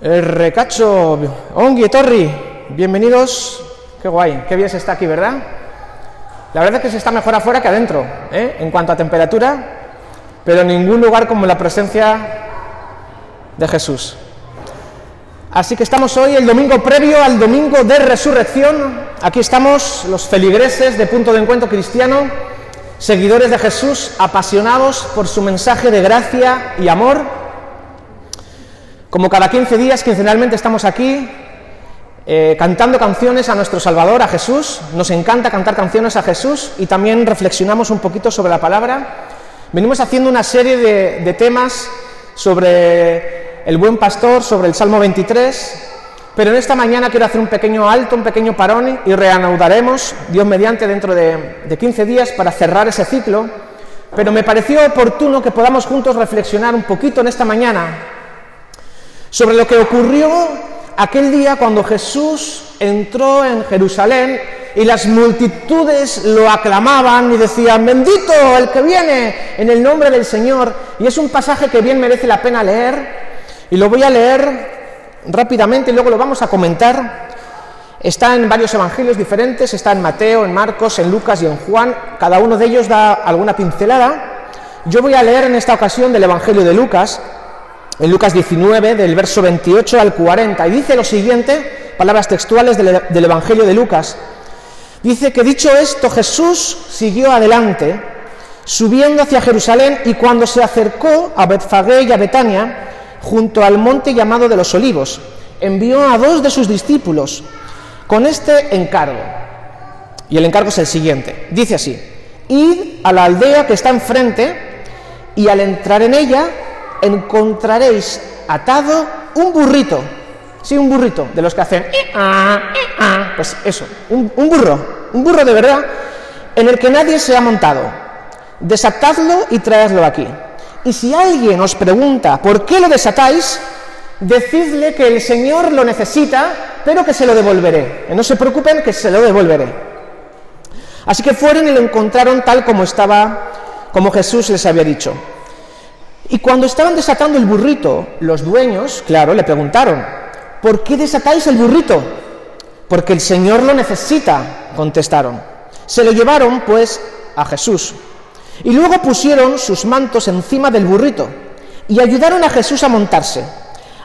El recacho, Ongi Torri, bienvenidos. Qué guay, qué bien se está aquí, ¿verdad? La verdad es que se está mejor afuera que adentro, ¿eh? en cuanto a temperatura, pero en ningún lugar como la presencia de Jesús. Así que estamos hoy, el domingo previo al domingo de resurrección. Aquí estamos los feligreses de Punto de Encuentro Cristiano, seguidores de Jesús, apasionados por su mensaje de gracia y amor como cada 15 días, quincenalmente estamos aquí eh, cantando canciones a nuestro Salvador, a Jesús. Nos encanta cantar canciones a Jesús y también reflexionamos un poquito sobre la palabra. Venimos haciendo una serie de, temas sobre el buen pastor, sobre el Salmo 23, pero en esta mañana quiero hacer un pequeño alto, un pequeño parón y reanudaremos, Dios mediante, dentro de, de 15 días para cerrar ese ciclo. Pero me pareció oportuno que podamos juntos reflexionar un poquito en esta mañana sobre lo que ocurrió aquel día cuando Jesús entró en Jerusalén y las multitudes lo aclamaban y decían, bendito el que viene en el nombre del Señor. Y es un pasaje que bien merece la pena leer y lo voy a leer rápidamente y luego lo vamos a comentar. Está en varios evangelios diferentes, está en Mateo, en Marcos, en Lucas y en Juan. Cada uno de ellos da alguna pincelada. Yo voy a leer en esta ocasión del Evangelio de Lucas, en Lucas 19, del verso 28 al 40, y dice lo siguiente, palabras textuales del, del, Evangelio de Lucas. Dice que dicho esto, Jesús siguió adelante, subiendo hacia Jerusalén, y cuando se acercó a Betfagé y a Betania, junto al monte llamado de los Olivos, envió a dos de sus discípulos con este encargo. Y el encargo es el siguiente. Dice así, id a la aldea que está enfrente, y al entrar en ella, encontraréis atado un burrito. Sí, un burrito, de los que hacen... Pues eso, un, un burro, un burro de verdad, en el que nadie se ha montado. Desatadlo y traedlo aquí. Y si alguien os pregunta por qué lo desatáis, decidle que el Señor lo necesita, pero que se lo devolveré. No se preocupen, que se lo devolveré. Así que fueron y lo encontraron tal como estaba, como Jesús les había dicho. Y cuando estaban desatando el burrito, los dueños, claro, le preguntaron, ¿por qué desatáis el burrito? Porque el Señor lo necesita, contestaron. Se lo llevaron, pues, a Jesús. Y luego pusieron sus mantos encima del burrito y ayudaron a Jesús a montarse.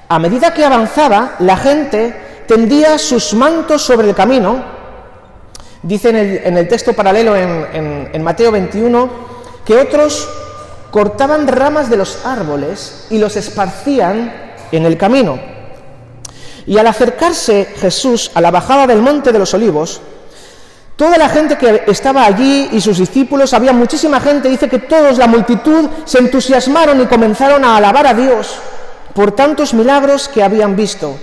A medida que avanzaba, la gente tendía sus mantos sobre el camino. Dice en el, texto paralelo en Mateo 21 que otros cortaban ramas de los árboles y los esparcían en el camino. Y al acercarse Jesús a la bajada del monte de los olivos, toda la gente que estaba allí y sus discípulos, había muchísima gente, dice que todos, la multitud, se entusiasmaron y comenzaron a alabar a Dios por tantos milagros que habían visto.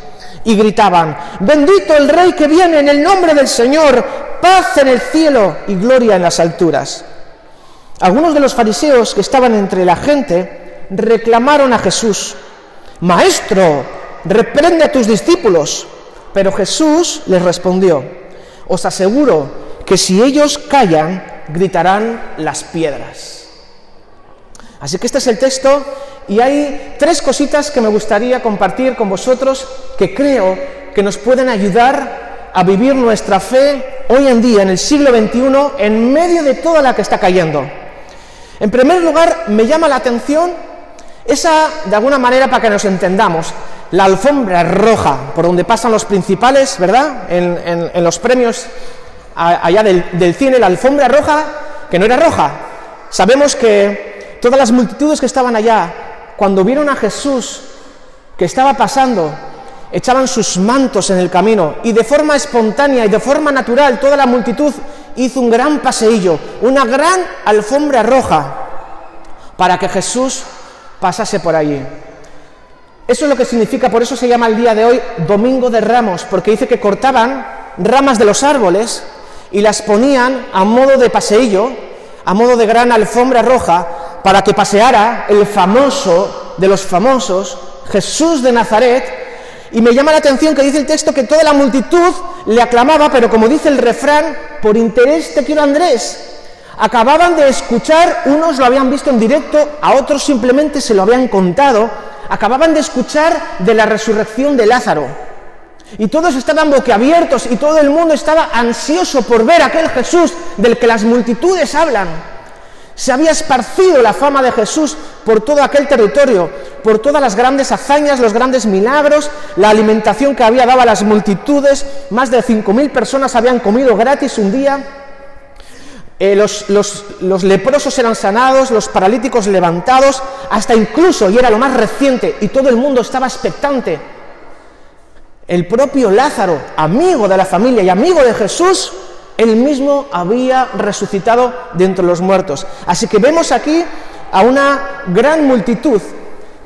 Y gritaban, bendito el Rey que viene en el nombre del Señor, paz en el cielo y gloria en las alturas. Algunos de los fariseos que estaban entre la gente reclamaron a Jesús, Maestro, reprende a tus discípulos. Pero Jesús les respondió, os aseguro que si ellos callan, gritarán las piedras. Así que este es el texto y hay tres cositas que me gustaría compartir con vosotros que creo que nos pueden ayudar a vivir nuestra fe hoy en día, en el siglo XXI, en medio de toda la que está cayendo. En primer lugar, me llama la atención esa, de alguna manera, para que nos entendamos, la alfombra roja, por donde pasan los principales, ¿verdad? En, los premios allá del, del, cine, la alfombra roja, que no era roja. Sabemos que todas las multitudes que estaban allá, cuando vieron a Jesús que estaba pasando, echaban sus mantos en el camino y de forma espontánea y de forma natural toda la multitud hizo un gran paseillo, una gran alfombra roja para que Jesús pasase por allí. Eso es lo que significa, por eso se llama el día de hoy Domingo de Ramos, porque dice que cortaban ramas de los árboles y las ponían a modo de paseillo, a modo de gran alfombra roja, para que paseara el famoso de los famosos, Jesús de Nazaret, y me llama la atención que dice el texto que toda la multitud le aclamaba, pero como dice el refrán, por interés te quiero Andrés. Acababan de escuchar, unos lo habían visto en directo, a otros simplemente se lo habían contado, acababan de escuchar de la resurrección de Lázaro. Y todos estaban boquiabiertos y todo el mundo estaba ansioso por ver aquel Jesús del que las multitudes hablan. Se había esparcido la fama de Jesús por todo aquel territorio, por todas las grandes hazañas, los grandes milagros, la alimentación que había dado a las multitudes. Más de 5.000 personas habían comido gratis un día. Eh, los, los leprosos eran sanados, los paralíticos levantados, hasta incluso, y era lo más reciente, y todo el mundo estaba expectante, el propio Lázaro, amigo de la familia y amigo de Jesús, él mismo había resucitado de entre los muertos. Así que vemos aquí a una gran multitud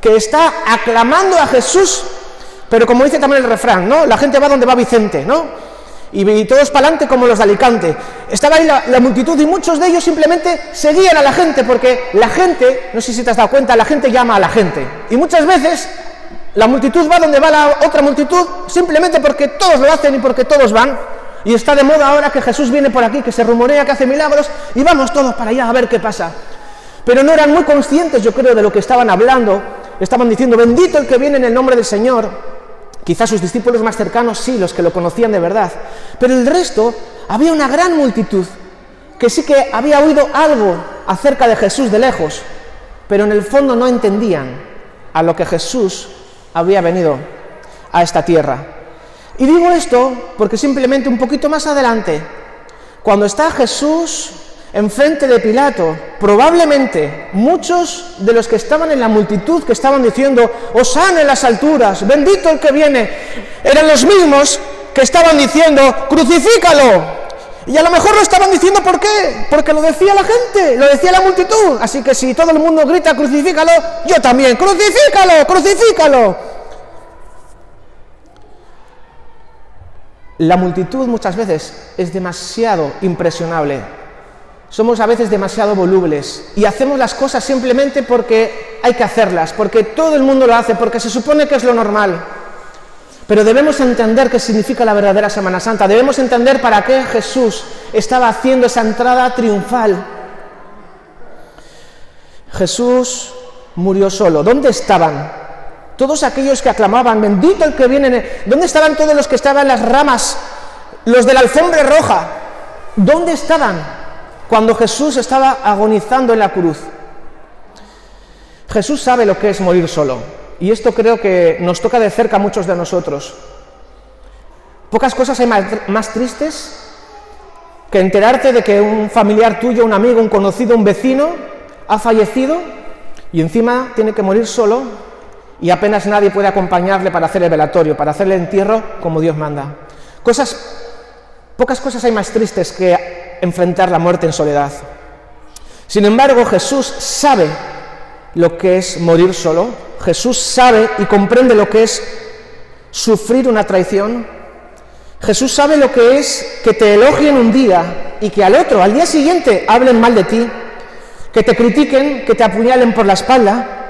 que está aclamando a Jesús, pero como dice también el refrán, ¿no? La gente va donde va Vicente, ¿no? Y, todos para adelante como los de Alicante. Estaba ahí la, la, multitud y muchos de ellos simplemente seguían a la gente, porque la gente, no sé si te has dado cuenta, la gente llama a la gente. Y muchas veces la multitud va donde va la otra multitud simplemente porque todos lo hacen y porque todos van. Y está de moda ahora que Jesús viene por aquí, que se rumorea que hace milagros, y vamos todos para allá a ver qué pasa. Pero no eran muy conscientes, yo creo, de lo que estaban hablando. Estaban diciendo, bendito el que viene en el nombre del Señor. Quizás sus discípulos más cercanos sí, los que lo conocían de verdad. Pero el resto, había una gran multitud que sí que había oído algo acerca de Jesús de lejos, pero en el fondo no entendían a lo que Jesús había venido a esta tierra. Y digo esto porque simplemente un poquito más adelante, cuando está Jesús enfrente de Pilato, probablemente muchos de los que estaban en la multitud que estaban diciendo, Osana en las alturas, bendito el que viene, eran los mismos que estaban diciendo, crucifícalo. Y a lo mejor lo estaban diciendo ¿por qué? Porque lo decía la gente, lo decía la multitud. Así que si todo el mundo grita, crucifícalo, yo también, crucifícalo, crucifícalo. La multitud muchas veces es demasiado impresionable. Somos a veces demasiado volubles y hacemos las cosas simplemente porque hay que hacerlas, porque todo el mundo lo hace, porque se supone que es lo normal. Pero debemos entender qué significa la verdadera Semana Santa, debemos entender para qué Jesús estaba haciendo esa entrada triunfal. Jesús murió solo. ¿Dónde estaban todos aquellos que aclamaban, bendito el que viene. ¿Dónde estaban todos los que estaban en las ramas? Los de la alfombra roja. ¿Dónde estaban cuando Jesús estaba agonizando en la cruz? Jesús sabe lo que es morir solo. Y esto creo que nos toca de cerca a muchos de nosotros. Pocas cosas hay más, tristes que enterarte de que un familiar tuyo, un amigo, un conocido, un vecino ha fallecido y encima tiene que morir solo y apenas nadie puede acompañarle para hacer el velatorio, para hacer el entierro como Dios manda. Cosas, pocas cosas hay más tristes que enfrentar la muerte en soledad. Sin embargo, Jesús sabe lo que es morir solo, Jesús sabe y comprende lo que es sufrir una traición, Jesús sabe lo que es que te elogien un día y que al otro, al día siguiente, hablen mal de ti, que te critiquen, que te apuñalen por la espalda,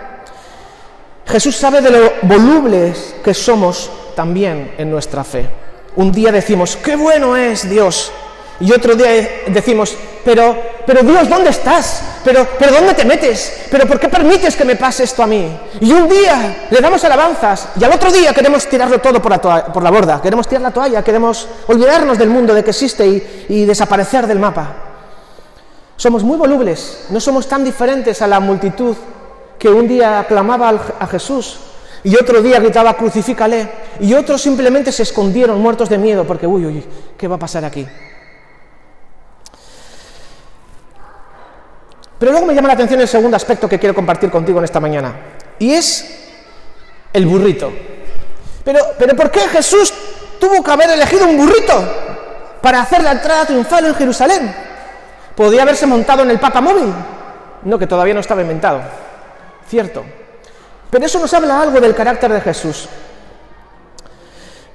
Jesús sabe de lo volubles que somos también en nuestra fe. Un día decimos, qué bueno es Dios. Y otro día decimos, pero, pero Dios, ¿dónde estás? Pero, pero ¿dónde te metes? ¿Pero por qué permites que me pase esto a mí? Y un día le damos alabanzas y al otro día queremos tirarlo todo por la, por la borda. Queremos tirar la toalla, queremos olvidarnos del mundo, de que existe y, y desaparecer del mapa. Somos muy volubles, no somos tan diferentes a la multitud que un día aclamaba a Jesús y otro día gritaba crucifícale y otros simplemente se escondieron muertos de miedo porque, uy, uy, ¿qué va a pasar aquí? Pero luego me llama la atención el segundo aspecto que quiero compartir contigo en esta mañana y es el burrito. Pero, pero ¿por qué Jesús tuvo que haber elegido un burrito para hacer la entrada triunfal en Jerusalén? ¿Podía haberse montado en el Papa Móvil? No, que todavía no estaba inventado. Cierto. Pero eso nos habla algo del carácter de Jesús.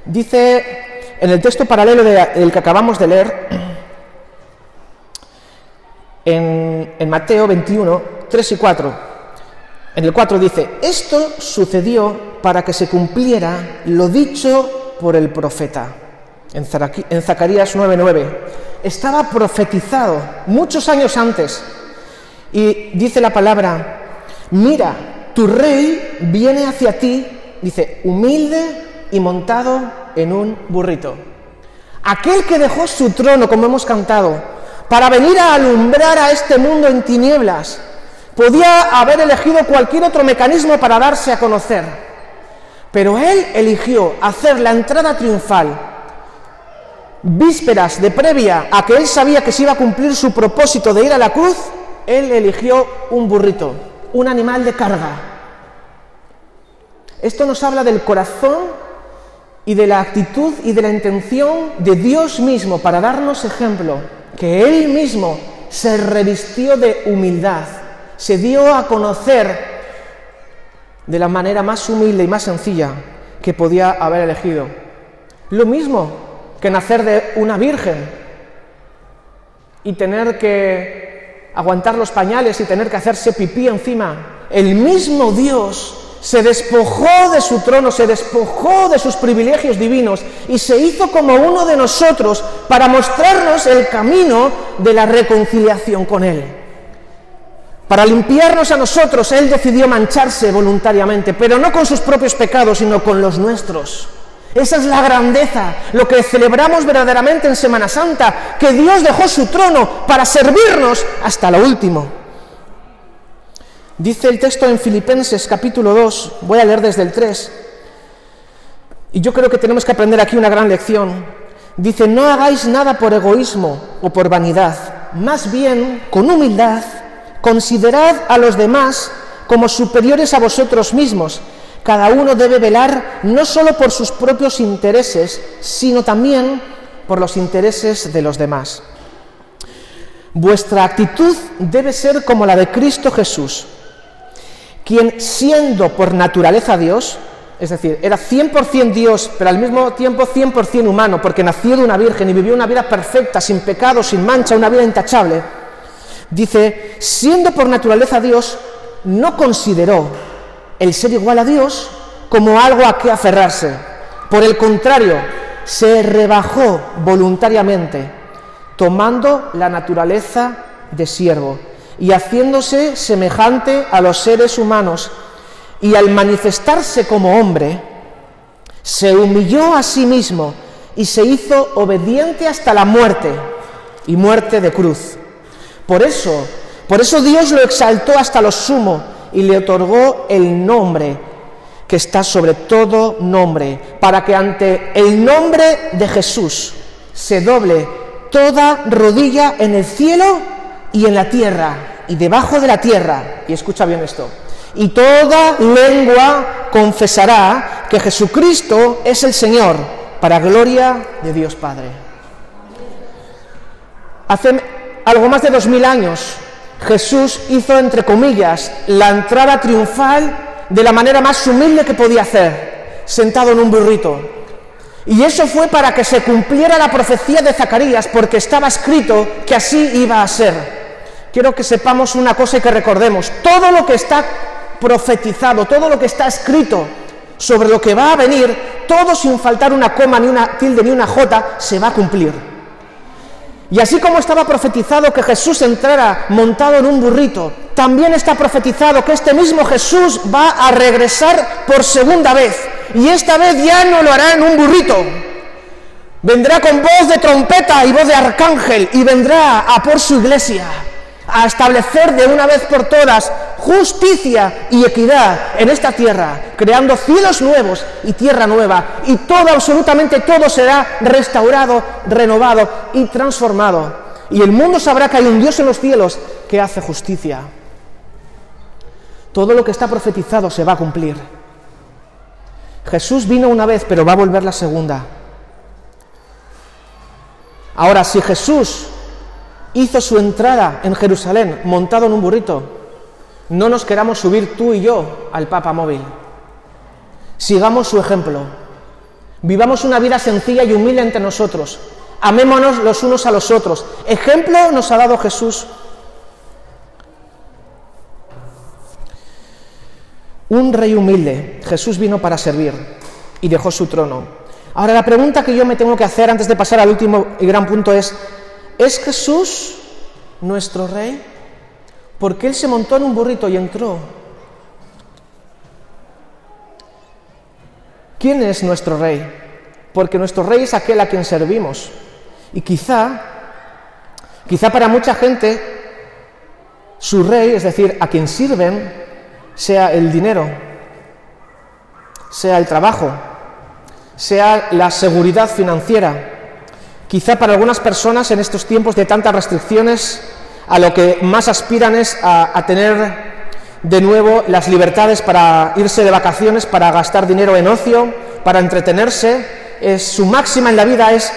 Dice en el texto paralelo del que acabamos de leer, en, en, Mateo 21, 3 y 4. En el 4 dice, esto sucedió para que se cumpliera lo dicho por el profeta. En Zacarías 9:9. Estaba profetizado muchos años antes. Y dice la palabra, mira, tu rey viene hacia ti, dice, humilde y montado en un burrito. Aquel que dejó su trono, como hemos cantado, para venir a alumbrar a este mundo en tinieblas, podía haber elegido cualquier otro mecanismo para darse a conocer. Pero él eligió hacer la entrada triunfal vísperas de previa a que él sabía que se iba a cumplir su propósito de ir a la cruz, él eligió un burrito, un animal de carga. Esto nos habla del corazón y de la actitud y de la intención de Dios mismo para darnos ejemplo, que Él mismo se revistió de humildad, se dio a conocer de la manera más humilde y más sencilla que podía haber elegido. Lo mismo que nacer de una virgen y tener que aguantar los pañales y tener que hacerse pipí encima. El mismo Dios se despojó de su trono, se despojó de sus privilegios divinos y se hizo como uno de nosotros para mostrarnos el camino de la reconciliación con Él. Para limpiarnos a nosotros, Él decidió mancharse voluntariamente, pero no con sus propios pecados, sino con los nuestros. Esa es la grandeza, lo que celebramos verdaderamente en Semana Santa, que Dios dejó su trono para servirnos hasta lo último. Dice el texto en Filipenses capítulo 2, voy a leer desde el 3, y yo creo que tenemos que aprender aquí una gran lección. Dice, no hagáis nada por egoísmo o por vanidad, más bien, con humildad, considerad a los demás como superiores a vosotros mismos. Cada uno debe velar no solo por sus propios intereses, sino también por los intereses de los demás. Vuestra actitud debe ser como la de Cristo Jesús, quien siendo por naturaleza Dios, es decir, era 100% Dios, pero al mismo tiempo 100% humano, porque nació de una virgen y vivió una vida perfecta, sin pecado, sin mancha, una vida intachable, dice, siendo por naturaleza Dios, no consideró el ser igual a Dios como algo a que aferrarse. Por el contrario, se rebajó voluntariamente, tomando la naturaleza de siervo y haciéndose semejante a los seres humanos, y al manifestarse como hombre, se humilló a sí mismo y se hizo obediente hasta la muerte, y muerte de cruz. Por eso, por eso Dios lo exaltó hasta lo sumo y le otorgó el nombre que está sobre todo nombre, para que ante el nombre de Jesús se doble toda rodilla en el cielo y en la tierra y debajo de la tierra, y escucha bien esto, y toda lengua confesará que Jesucristo es el Señor, para gloria de Dios Padre. Hace algo más de dos mil años, Jesús hizo, entre comillas, la entrada triunfal de la manera más humilde que podía hacer, sentado en un burrito. Y eso fue para que se cumpliera la profecía de Zacarías, porque estaba escrito que así iba a ser quiero que sepamos una cosa y que recordemos, todo lo que está profetizado, todo lo que está escrito sobre lo que va a venir, todo sin faltar una coma, ni una tilde, ni una jota, se va a cumplir. Y así como estaba profetizado que Jesús entrara montado en un burrito, también está profetizado que este mismo Jesús va a regresar por segunda vez. Y esta vez ya no lo hará en un burrito. Vendrá con voz de trompeta y voz de arcángel y vendrá a por su iglesia a establecer de una vez por todas justicia y equidad en esta tierra, creando cielos nuevos y tierra nueva, y todo, absolutamente todo será restaurado, renovado y transformado. Y el mundo sabrá que hay un Dios en los cielos que hace justicia. Todo lo que está profetizado se va a cumplir. Jesús vino una vez, pero va a volver la segunda. Ahora, si Jesús hizo su entrada en Jerusalén montado en un burrito. No nos queramos subir tú y yo al Papa móvil. Sigamos su ejemplo. Vivamos una vida sencilla y humilde entre nosotros. Amémonos los unos a los otros. Ejemplo nos ha dado Jesús. Un rey humilde. Jesús vino para servir y dejó su trono. Ahora la pregunta que yo me tengo que hacer antes de pasar al último y gran punto es, ¿Es Jesús nuestro rey? Porque él se montó en un burrito y entró. ¿Quién es nuestro rey? Porque nuestro rey es aquel a quien servimos. Y quizá, quizá para mucha gente, su rey, es decir, a quien sirven, sea el dinero, sea el trabajo, sea la seguridad financiera. Quizá para algunas personas en estos tiempos de tantas restricciones, a lo que más aspiran es a, tener de nuevo las libertades para irse de vacaciones, para gastar dinero en ocio, para entretenerse. Es, su máxima en la vida es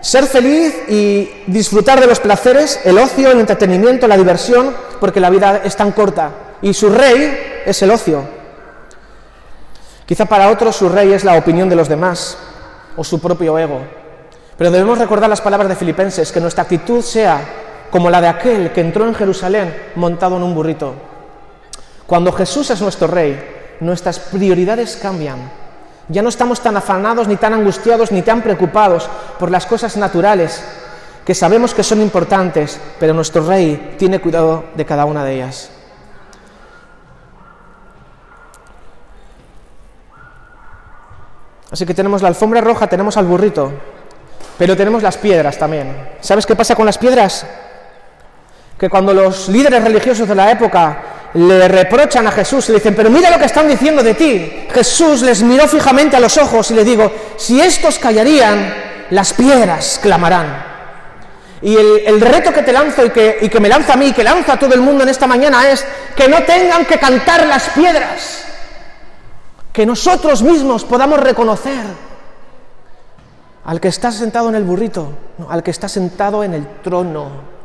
ser feliz y disfrutar de los placeres, el ocio, el entretenimiento, la diversión, porque la vida es tan corta. Y su rey es el ocio. Quizá para otros su rey es la opinión de los demás o su propio ego. Pero debemos recordar las palabras de Filipenses, que nuestra actitud sea como la de aquel que entró en Jerusalén montado en un burrito. Cuando Jesús es nuestro rey, nuestras prioridades cambian. Ya no estamos tan afanados, ni tan angustiados, ni tan preocupados por las cosas naturales, que sabemos que son importantes, pero nuestro rey tiene cuidado de cada una de ellas. Así que tenemos la alfombra roja, tenemos al burrito, pero tenemos las piedras también. ¿Sabes qué pasa con las piedras? Que cuando los líderes religiosos de la época le reprochan a Jesús le dicen, pero mira lo que están diciendo de ti, Jesús les miró fijamente a los ojos y le digo, si estos callarían, las piedras clamarán. Y el, reto que te lanzo y que, y que me lanza a mí y que lanza a todo el mundo en esta mañana es que no tengan que cantar las piedras que nosotros mismos podamos reconocer al que está sentado en el burrito, al que está sentado en el trono.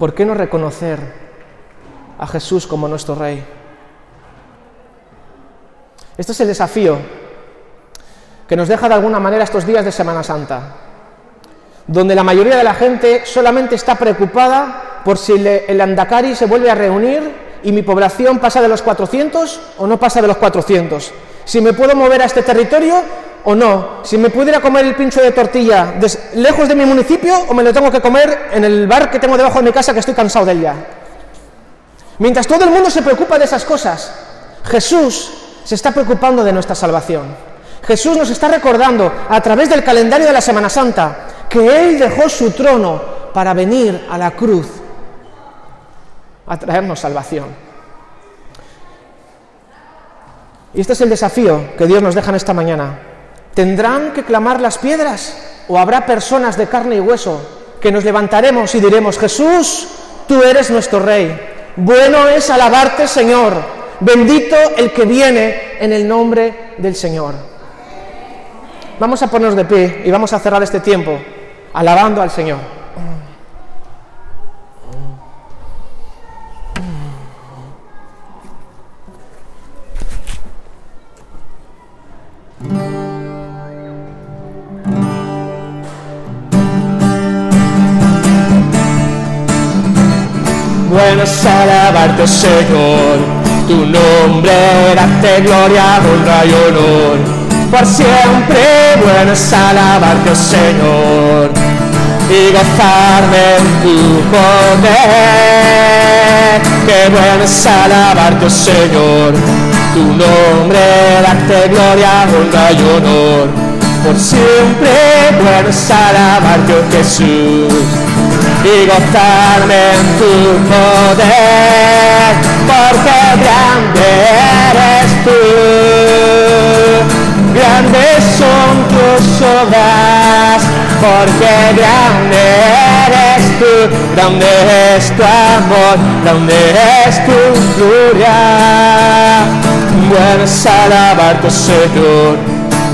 ¿Por qué no reconocer a Jesús como nuestro Rey? Este es el desafío que nos deja de alguna manera estos días de Semana Santa, donde la mayoría de la gente solamente está preocupada por si el Andacari se vuelve a reunir y mi población pasa de los 400 o no pasa de los 400. Si me puedo mover a este territorio o no. Si me pudiera comer el pincho de tortilla lejos de mi municipio o me lo tengo que comer en el bar que tengo debajo de mi casa que estoy cansado de él ya. Mientras todo el mundo se preocupa de esas cosas, Jesús se está preocupando de nuestra salvación. Jesús nos está recordando a través del calendario de la Semana Santa que Él dejó su trono para venir a la cruz a traernos salvación. Y este es el desafío que Dios nos deja en esta mañana. ¿Tendrán que clamar las piedras o habrá personas de carne y hueso que nos levantaremos y diremos, Jesús, tú eres nuestro Rey. Bueno es alabarte, Señor. Bendito el que viene en el nombre del Señor. Vamos a ponernos de pie y vamos a cerrar este tiempo alabando al Señor. Alabarte, Señor. Tu nombre, darte gloria, honra y honor. Por siempre, bueno es alabarte, Señor. Y gozarme en tu poder. Qué bueno es alabarte, Señor. Tu nombre, darte gloria, honra y honor. Por siempre, bueno es alabarte, Jesús y gozarme en tu poder, porque grande eres tú, grandes son tus obras, porque grande eres tú, grande es tu amor, grande es tu gloria. Bueno alabarte, Señor,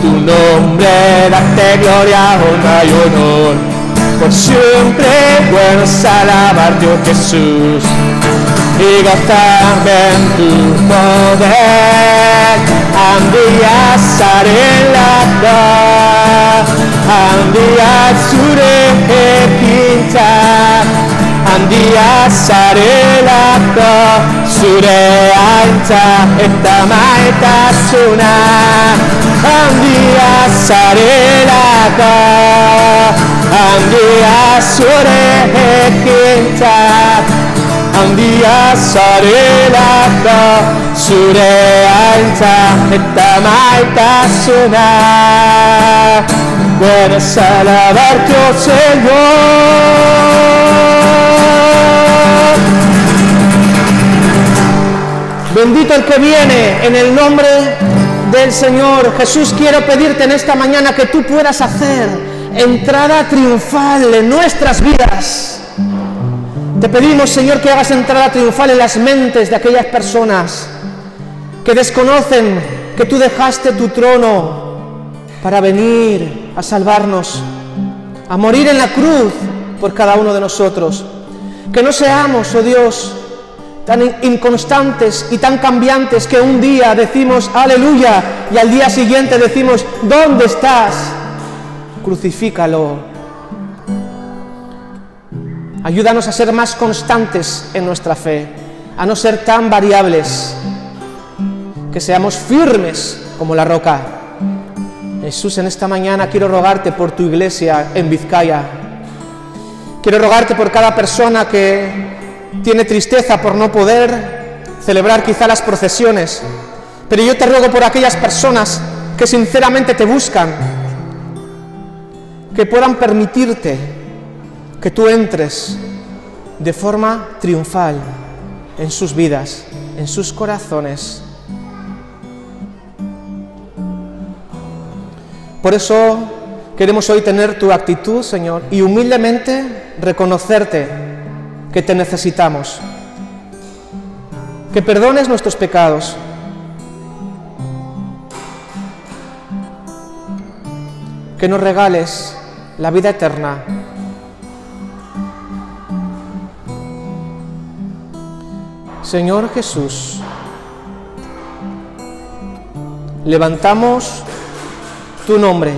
tu nombre, darte gloria, honra y honor por siempre puedas alabarte, oh Jesús, y gozarme en tu poder. Andía saré la da, andía sure pinta, andía saré la da, sure alta esta maeta suna, andía la da. Sarelata. Andia sure kinta handia zarelako zure aintza eta maitasuna Buenas alabarte, oh Señor. Bendito el que viene en el nombre del Señor. Jesús, quiero pedirte en esta mañana que tú puedas hacer entrada triunfal en nuestras vidas. Te pedimos, Señor, que hagas entrada triunfal en las mentes de aquellas personas que desconocen que tú dejaste tu trono para venir a salvarnos, a morir en la cruz por cada uno de nosotros. Que no seamos, oh Dios, tan inconstantes y tan cambiantes que un día decimos aleluya y al día siguiente decimos, ¿dónde estás? Crucifícalo. Ayúdanos a ser más constantes en nuestra fe, a no ser tan variables, que seamos firmes como la roca. Jesús, en esta mañana quiero rogarte por tu iglesia en Vizcaya. Quiero rogarte por cada persona que tiene tristeza por no poder celebrar quizá las procesiones. Pero yo te ruego por aquellas personas que sinceramente te buscan, que puedan permitirte que tú entres de forma triunfal en sus vidas, en sus corazones. Por eso queremos hoy tener tu actitud, Señor, y humildemente reconocerte que te necesitamos. Que perdones nuestros pecados. Que nos regales la vida eterna. Señor Jesús, levantamos tu nombre.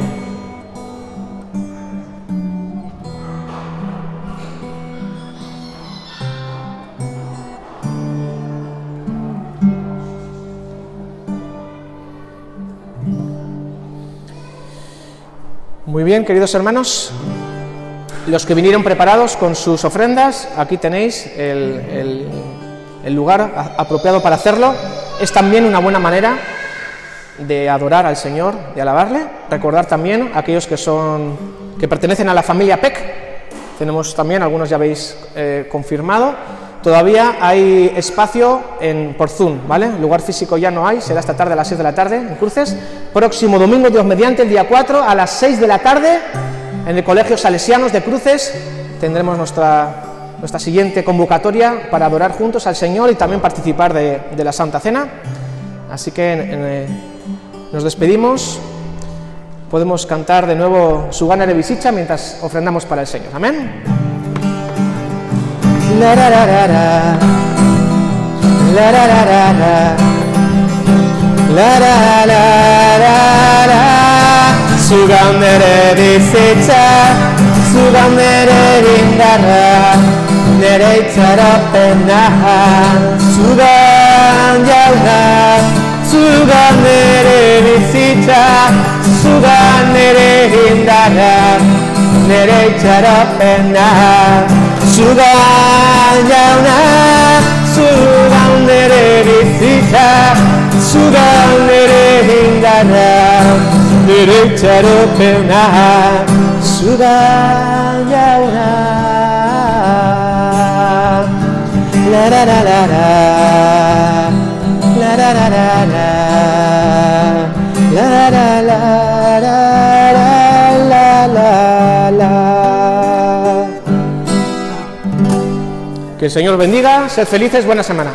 Muy bien, queridos hermanos, los que vinieron preparados con sus ofrendas, aquí tenéis el, lugar apropiado para hacerlo. Es también una buena manera de adorar al Señor, de alabarle. Recordar también a aquellos que son que pertenecen a la familia PEC. Tenemos también, algunos ya habéis eh, confirmado. Todavía hay espacio en, por Zoom, ¿vale? Lugar físico ya no hay, será esta tarde a las 6 de la tarde en Cruces. Próximo domingo, Dios mediante, el día 4 a las 6 de la tarde en el Colegio Salesianos de Cruces tendremos nuestra, nuestra siguiente convocatoria para adorar juntos al Señor y también participar de, de la Santa Cena. Así que eh, nos despedimos. Podemos cantar de nuevo su gana de visita mientras ofrendamos para el Señor. Amén. La ra ra ra ra. La ra ra ra ra. La ra ra ra. Su gana de visita. Su gana de indarra. Nere nere bizitza, nere indarra, nere itxarapena. Zugan jauna, zugan nere bizitza, zugan nere indarra, nere itxaropena. Zugan jauna. La la la la la. La la la la la. La la la la Que el Señor bendiga, sed felices, buena semana.